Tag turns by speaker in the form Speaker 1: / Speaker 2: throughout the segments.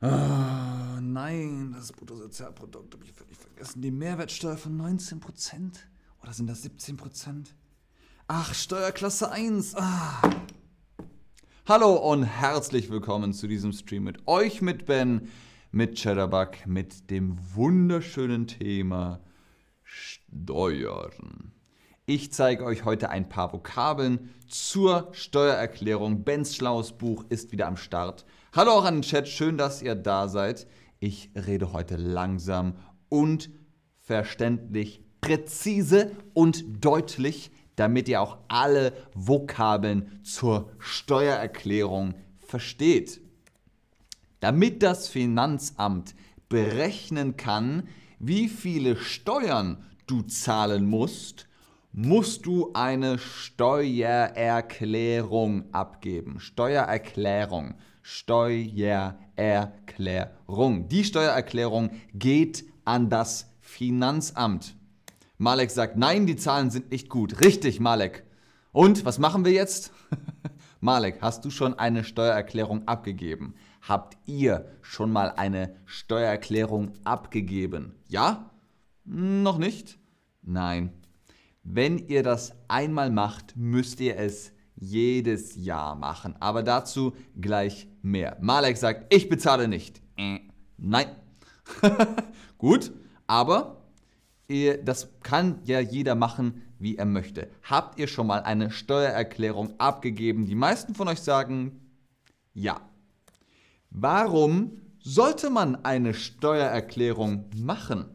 Speaker 1: Ah, nein, das Bruttosozialprodukt habe ich völlig vergessen. Die Mehrwertsteuer von 19%? Oder sind das 17%? Ach, Steuerklasse 1. Ah. Hallo und herzlich willkommen zu diesem Stream mit euch, mit Ben, mit Cheddarbug, mit dem wunderschönen Thema Steuern. Ich zeige euch heute ein paar Vokabeln zur Steuererklärung. Bens schlaues Buch ist wieder am Start. Hallo auch an den Chat, schön, dass ihr da seid. Ich rede heute langsam und verständlich, präzise und deutlich, damit ihr auch alle Vokabeln zur Steuererklärung versteht. Damit das Finanzamt berechnen kann, wie viele Steuern du zahlen musst, musst du eine Steuererklärung abgeben. Steuererklärung. Steuererklärung. Die Steuererklärung geht an das Finanzamt. Malek sagt, nein, die Zahlen sind nicht gut. Richtig, Malek. Und was machen wir jetzt? Malek, hast du schon eine Steuererklärung abgegeben? Habt ihr schon mal eine Steuererklärung abgegeben? Ja? Noch nicht? Nein. Wenn ihr das einmal macht, müsst ihr es jedes Jahr machen. Aber dazu gleich mehr. Malek sagt, ich bezahle nicht. Nein. Gut, aber ihr, das kann ja jeder machen, wie er möchte. Habt ihr schon mal eine Steuererklärung abgegeben? Die meisten von euch sagen ja. Warum sollte man eine Steuererklärung machen?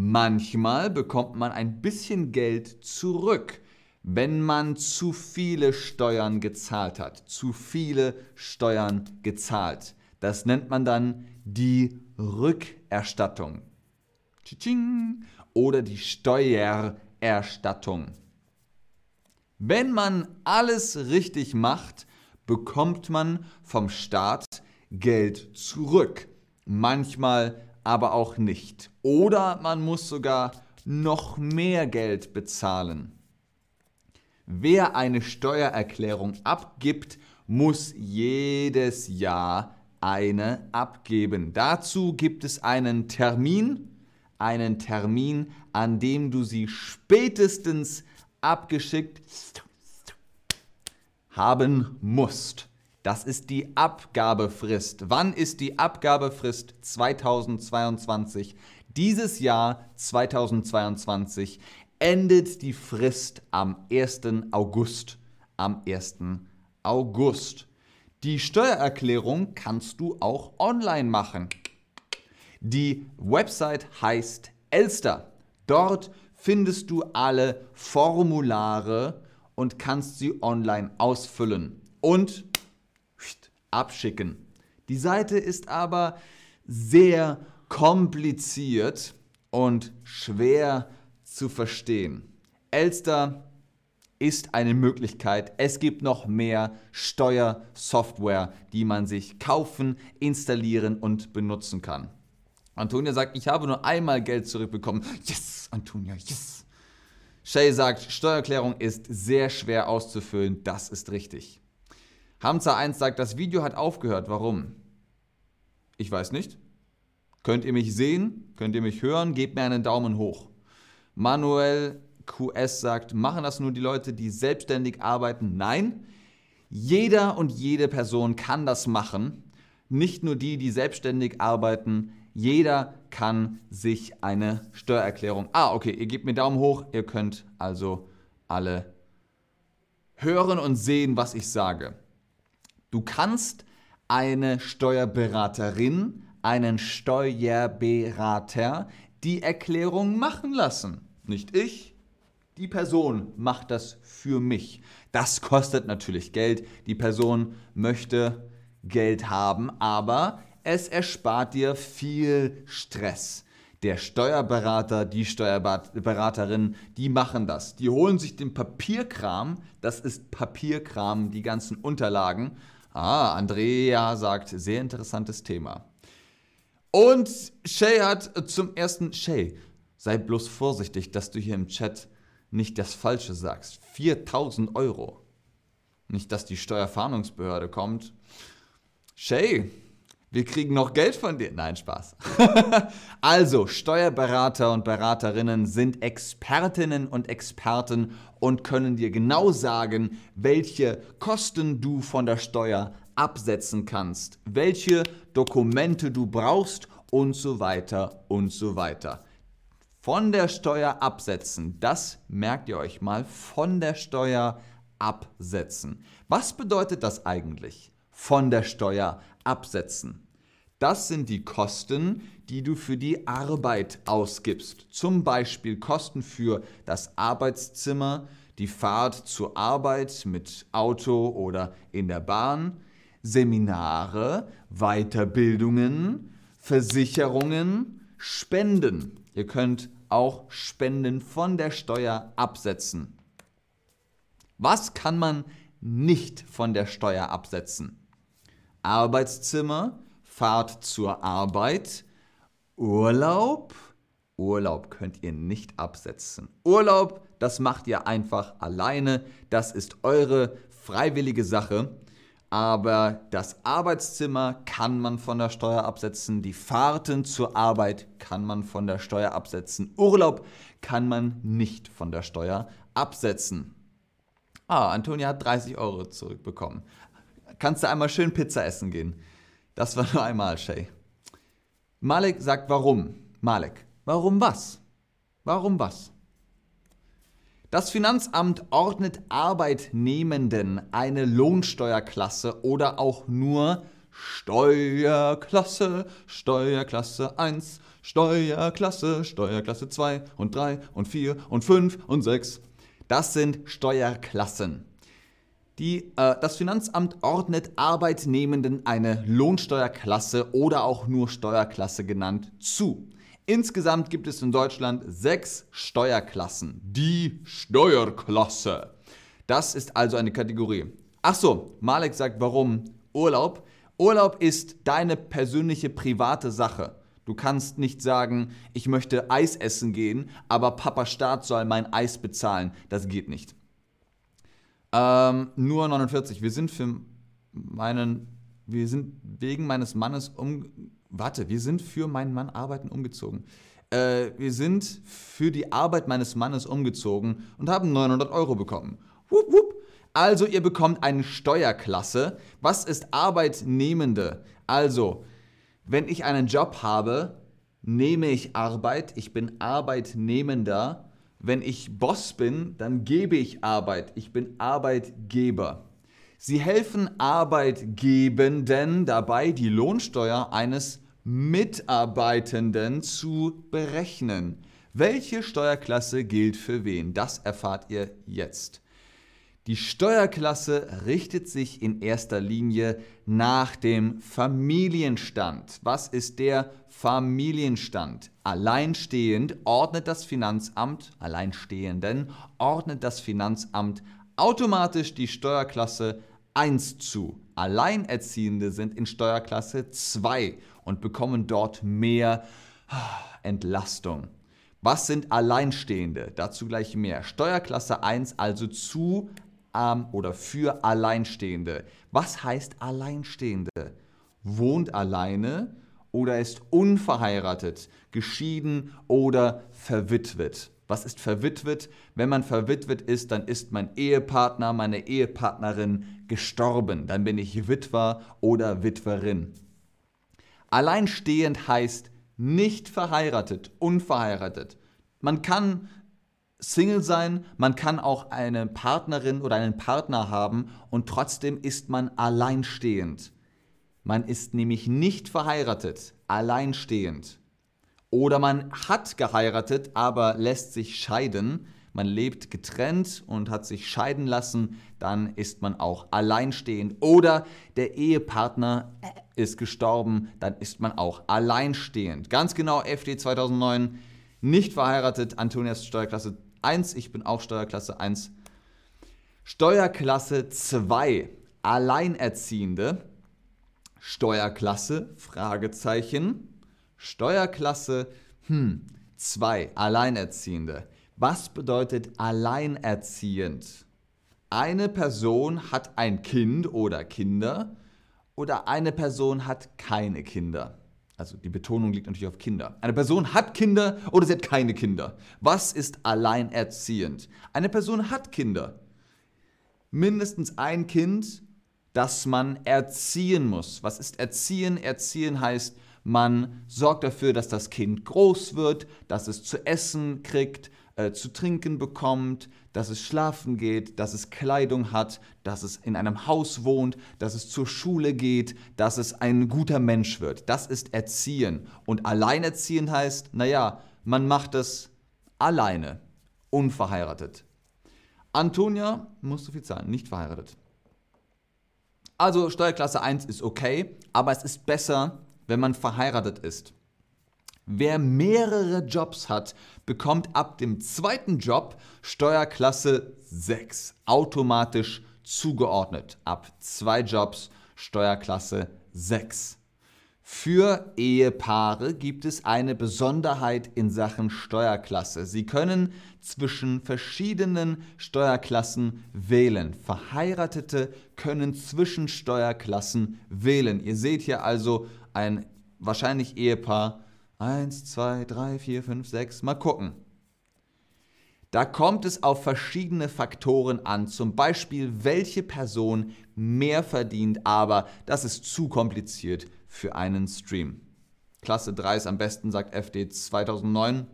Speaker 1: Manchmal bekommt man ein bisschen Geld zurück, wenn man zu viele Steuern gezahlt hat. Zu viele Steuern gezahlt. Das nennt man dann die Rückerstattung. Oder die Steuererstattung. Wenn man alles richtig macht, bekommt man vom Staat Geld zurück. Manchmal aber auch nicht. Oder man muss sogar noch mehr Geld bezahlen. Wer eine Steuererklärung abgibt, muss jedes Jahr eine abgeben. Dazu gibt es einen Termin, einen Termin, an dem du sie spätestens abgeschickt haben musst. Das ist die Abgabefrist. Wann ist die Abgabefrist 2022? Dieses Jahr 2022 endet die Frist am 1. August. Am 1. August. Die Steuererklärung kannst du auch online machen. Die Website heißt Elster. Dort findest du alle Formulare und kannst sie online ausfüllen. Und abschicken. Die Seite ist aber sehr kompliziert und schwer zu verstehen. Elster ist eine Möglichkeit. Es gibt noch mehr Steuersoftware, die man sich kaufen, installieren und benutzen kann. Antonia sagt, ich habe nur einmal Geld zurückbekommen. Yes, Antonia, yes. Shay sagt, Steuererklärung ist sehr schwer auszufüllen. Das ist richtig. Hamza 1 sagt, das Video hat aufgehört. Warum? Ich weiß nicht. Könnt ihr mich sehen? Könnt ihr mich hören? Gebt mir einen Daumen hoch. Manuel QS sagt, machen das nur die Leute, die selbstständig arbeiten? Nein. Jeder und jede Person kann das machen. Nicht nur die, die selbstständig arbeiten. Jeder kann sich eine Steuererklärung. Ah, okay, ihr gebt mir Daumen hoch. Ihr könnt also alle hören und sehen, was ich sage. Du kannst eine Steuerberaterin, einen Steuerberater die Erklärung machen lassen. Nicht ich, die Person macht das für mich. Das kostet natürlich Geld. Die Person möchte Geld haben, aber es erspart dir viel Stress. Der Steuerberater, die Steuerberaterin, die machen das. Die holen sich den Papierkram, das ist Papierkram, die ganzen Unterlagen, Ah, Andrea sagt, sehr interessantes Thema. Und Shay hat zum ersten, Shay, sei bloß vorsichtig, dass du hier im Chat nicht das Falsche sagst. 4000 Euro. Nicht, dass die Steuerfahndungsbehörde kommt. Shay, wir kriegen noch Geld von dir. Nein, Spaß. also, Steuerberater und Beraterinnen sind Expertinnen und Experten und können dir genau sagen, welche Kosten du von der Steuer absetzen kannst, welche Dokumente du brauchst und so weiter und so weiter. Von der Steuer absetzen, das merkt ihr euch mal, von der Steuer absetzen. Was bedeutet das eigentlich? Von der Steuer absetzen. Das sind die Kosten, die du für die Arbeit ausgibst. Zum Beispiel Kosten für das Arbeitszimmer, die Fahrt zur Arbeit mit Auto oder in der Bahn, Seminare, Weiterbildungen, Versicherungen, Spenden. Ihr könnt auch Spenden von der Steuer absetzen. Was kann man nicht von der Steuer absetzen? Arbeitszimmer, Fahrt zur Arbeit, Urlaub. Urlaub könnt ihr nicht absetzen. Urlaub, das macht ihr einfach alleine. Das ist eure freiwillige Sache. Aber das Arbeitszimmer kann man von der Steuer absetzen. Die Fahrten zur Arbeit kann man von der Steuer absetzen. Urlaub kann man nicht von der Steuer absetzen. Ah, Antonia hat 30 Euro zurückbekommen. Kannst du einmal schön Pizza essen gehen? Das war nur einmal, Shay. Malek sagt warum. Malek, warum was? Warum was? Das Finanzamt ordnet Arbeitnehmenden eine Lohnsteuerklasse oder auch nur Steuerklasse, Steuerklasse 1, Steuerklasse, Steuerklasse 2 und 3 und 4 und 5 und 6. Das sind Steuerklassen. Die, äh, das Finanzamt ordnet Arbeitnehmenden eine Lohnsteuerklasse oder auch nur Steuerklasse genannt zu. Insgesamt gibt es in Deutschland sechs Steuerklassen. Die Steuerklasse. Das ist also eine Kategorie. Ach so, Malek sagt, warum Urlaub? Urlaub ist deine persönliche private Sache. Du kannst nicht sagen, ich möchte Eis essen gehen, aber Papa Staat soll mein Eis bezahlen. Das geht nicht. Ähm, nur 49. Wir sind für meinen, wir sind wegen meines Mannes um, warte, wir sind für meinen Mann arbeiten umgezogen. Äh, wir sind für die Arbeit meines Mannes umgezogen und haben 900 Euro bekommen. Wupp, wupp. Also ihr bekommt eine Steuerklasse. Was ist Arbeitnehmende? Also, wenn ich einen Job habe, nehme ich Arbeit, ich bin Arbeitnehmender. Wenn ich Boss bin, dann gebe ich Arbeit, ich bin Arbeitgeber. Sie helfen Arbeitgebenden dabei, die Lohnsteuer eines Mitarbeitenden zu berechnen. Welche Steuerklasse gilt für wen? Das erfahrt ihr jetzt. Die Steuerklasse richtet sich in erster Linie nach dem Familienstand. Was ist der Familienstand? Alleinstehend ordnet das Finanzamt, Alleinstehenden ordnet das Finanzamt automatisch die Steuerklasse 1 zu. Alleinerziehende sind in Steuerklasse 2 und bekommen dort mehr Entlastung. Was sind Alleinstehende? Dazu gleich mehr. Steuerklasse 1 also zu ähm, oder für Alleinstehende. Was heißt Alleinstehende? Wohnt alleine oder ist unverheiratet, geschieden oder verwitwet. Was ist verwitwet? Wenn man verwitwet ist, dann ist mein Ehepartner, meine Ehepartnerin gestorben. Dann bin ich Witwer oder Witwerin. Alleinstehend heißt nicht verheiratet, unverheiratet. Man kann Single sein, man kann auch eine Partnerin oder einen Partner haben und trotzdem ist man alleinstehend. Man ist nämlich nicht verheiratet, alleinstehend. Oder man hat geheiratet, aber lässt sich scheiden. Man lebt getrennt und hat sich scheiden lassen, dann ist man auch alleinstehend. Oder der Ehepartner ist gestorben, dann ist man auch alleinstehend. Ganz genau, FD 2009, nicht verheiratet, Antonias Steuerklasse 1, ich bin auch Steuerklasse 1. Steuerklasse 2, Alleinerziehende. Steuerklasse, Fragezeichen. Steuerklasse hm, 2, Alleinerziehende. Was bedeutet alleinerziehend? Eine Person hat ein Kind oder Kinder oder eine Person hat keine Kinder. Also die Betonung liegt natürlich auf Kinder. Eine Person hat Kinder oder sie hat keine Kinder. Was ist alleinerziehend? Eine Person hat Kinder. Mindestens ein Kind, das man erziehen muss. Was ist erziehen? Erziehen heißt, man sorgt dafür, dass das Kind groß wird, dass es zu essen kriegt, äh, zu trinken bekommt, dass es schlafen geht, dass es Kleidung hat, dass es in einem Haus wohnt, dass es zur Schule geht, dass es ein guter Mensch wird. Das ist Erziehen. Und alleinerziehen heißt, naja, man macht es alleine, unverheiratet. Antonia muss so viel zahlen, nicht verheiratet. Also Steuerklasse 1 ist okay, aber es ist besser, wenn man verheiratet ist. Wer mehrere Jobs hat, bekommt ab dem zweiten Job Steuerklasse 6 automatisch zugeordnet. Ab zwei Jobs Steuerklasse 6. Für Ehepaare gibt es eine Besonderheit in Sachen Steuerklasse. Sie können zwischen verschiedenen Steuerklassen wählen. Verheiratete können zwischen Steuerklassen wählen. Ihr seht hier also ein wahrscheinlich Ehepaar Eins, zwei, drei, vier, fünf, sechs. Mal gucken. Da kommt es auf verschiedene Faktoren an, zum Beispiel welche Person mehr verdient, aber das ist zu kompliziert für einen Stream. Klasse 3 ist am besten, sagt FD 2009.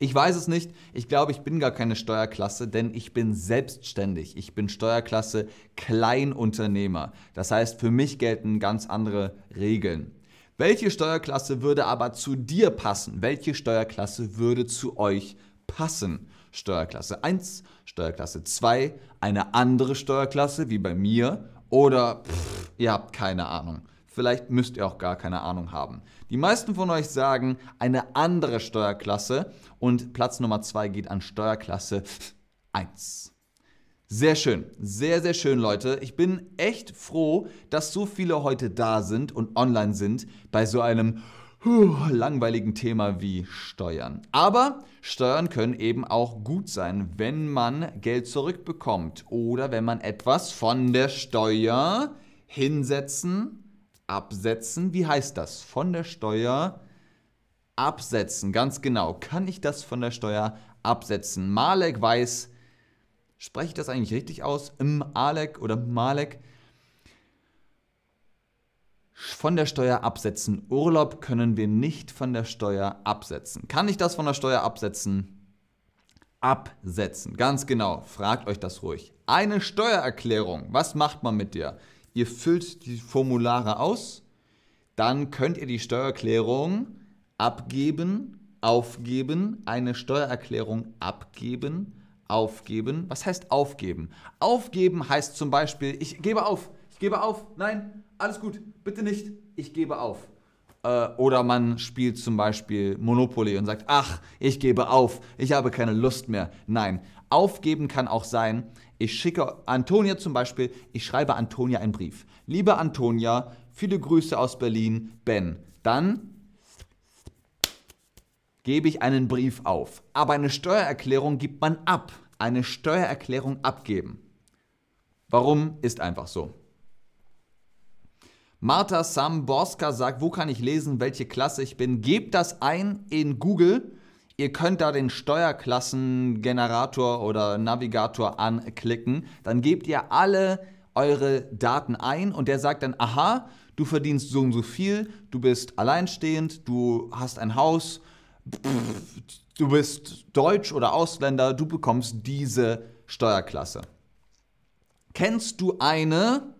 Speaker 1: Ich weiß es nicht. Ich glaube, ich bin gar keine Steuerklasse, denn ich bin selbstständig. Ich bin Steuerklasse Kleinunternehmer. Das heißt, für mich gelten ganz andere Regeln. Welche Steuerklasse würde aber zu dir passen? Welche Steuerklasse würde zu euch passen? Steuerklasse 1, Steuerklasse 2, eine andere Steuerklasse wie bei mir oder pff, ihr habt keine Ahnung. Vielleicht müsst ihr auch gar keine Ahnung haben. Die meisten von euch sagen eine andere Steuerklasse und Platz Nummer 2 geht an Steuerklasse 1. Sehr schön, sehr, sehr schön, Leute. Ich bin echt froh, dass so viele heute da sind und online sind bei so einem langweiligen Thema wie Steuern. Aber Steuern können eben auch gut sein, wenn man Geld zurückbekommt oder wenn man etwas von der Steuer hinsetzen, absetzen. Wie heißt das? Von der Steuer absetzen. Ganz genau. Kann ich das von der Steuer absetzen? Malek weiß, Spreche ich das eigentlich richtig aus? Im Alek oder Malek? Von der Steuer absetzen. Urlaub können wir nicht von der Steuer absetzen. Kann ich das von der Steuer absetzen? Absetzen. Ganz genau. Fragt euch das ruhig. Eine Steuererklärung. Was macht man mit der? Ihr füllt die Formulare aus. Dann könnt ihr die Steuererklärung abgeben, aufgeben, eine Steuererklärung abgeben, aufgeben. Was heißt aufgeben? Aufgeben heißt zum Beispiel, ich gebe auf, ich gebe auf, nein, alles gut, bitte nicht, ich gebe auf. Äh, oder man spielt zum Beispiel Monopoly und sagt, ach, ich gebe auf, ich habe keine Lust mehr. Nein, aufgeben kann auch sein, ich schicke Antonia zum Beispiel, ich schreibe Antonia einen Brief. Liebe Antonia, viele Grüße aus Berlin, Ben. Dann gebe ich einen Brief auf. Aber eine Steuererklärung gibt man ab. Eine Steuererklärung abgeben. Warum? Ist einfach so. Martha Samborska sagt, wo kann ich lesen, welche Klasse ich bin? Gebt das ein in Google. Ihr könnt da den Steuerklassengenerator oder Navigator anklicken. Dann gebt ihr alle eure Daten ein und der sagt dann, aha, du verdienst so und so viel, du bist alleinstehend, du hast ein Haus, du bist Deutsch oder Ausländer, du bekommst diese Steuerklasse. Kennst du eine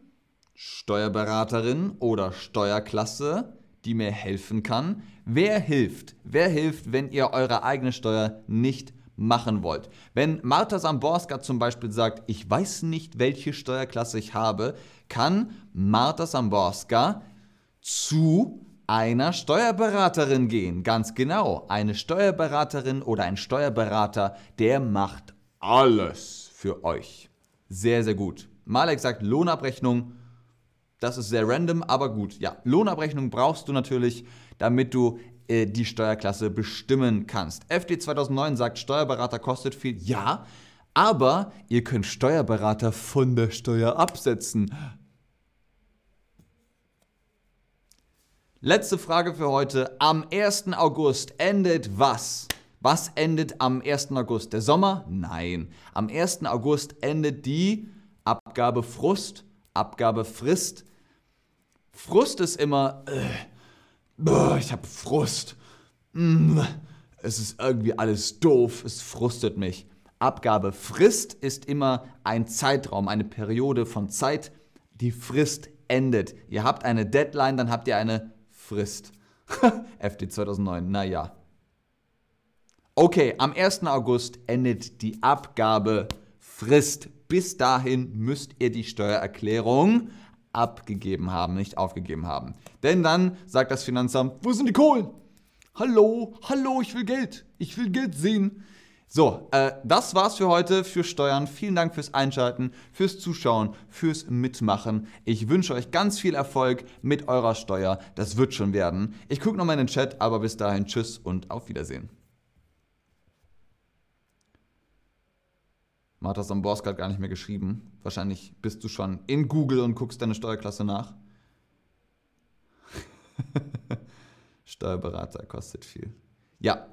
Speaker 1: Steuerberaterin oder Steuerklasse, die mir helfen kann? Wer hilft? Wer hilft, wenn ihr eure eigene Steuer nicht machen wollt? Wenn Martha Samborska zum Beispiel sagt, ich weiß nicht, welche Steuerklasse ich habe, kann Martha Samborska zu einer Steuerberaterin gehen. Ganz genau, eine Steuerberaterin oder ein Steuerberater, der macht alles für euch. Sehr, sehr gut. Malek sagt Lohnabrechnung. Das ist sehr random, aber gut. Ja, Lohnabrechnung brauchst du natürlich, damit du äh, die Steuerklasse bestimmen kannst. FD 2009 sagt, Steuerberater kostet viel. Ja, aber ihr könnt Steuerberater von der Steuer absetzen. Letzte Frage für heute. Am 1. August endet was? Was endet am 1. August? Der Sommer? Nein. Am 1. August endet die Abgabe Frust, Abgabe Frist. Frust ist immer, äh, ich habe Frust. Mm, es ist irgendwie alles doof, es frustet mich. Abgabe Frist ist immer ein Zeitraum, eine Periode von Zeit. Die Frist endet. Ihr habt eine Deadline, dann habt ihr eine Frist. FD 2009, naja. Okay, am 1. August endet die Abgabefrist. Bis dahin müsst ihr die Steuererklärung abgegeben haben, nicht aufgegeben haben. Denn dann sagt das Finanzamt, wo sind die Kohlen? Hallo, hallo, ich will Geld. Ich will Geld sehen. So, äh, das war's für heute für Steuern. Vielen Dank fürs Einschalten, fürs Zuschauen, fürs Mitmachen. Ich wünsche euch ganz viel Erfolg mit eurer Steuer. Das wird schon werden. Ich gucke nochmal in den Chat, aber bis dahin tschüss und auf Wiedersehen. Martha Samborska hat gar nicht mehr geschrieben. Wahrscheinlich bist du schon in Google und guckst deine Steuerklasse nach. Steuerberater kostet viel. Ja,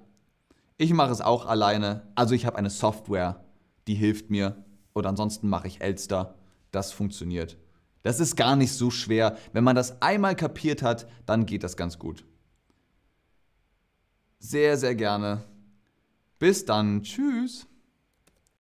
Speaker 1: ich mache es auch alleine. Also ich habe eine Software, die hilft mir. Oder ansonsten mache ich Elster. Das funktioniert. Das ist gar nicht so schwer. Wenn man das einmal kapiert hat, dann geht das ganz gut. Sehr, sehr gerne. Bis dann. Tschüss.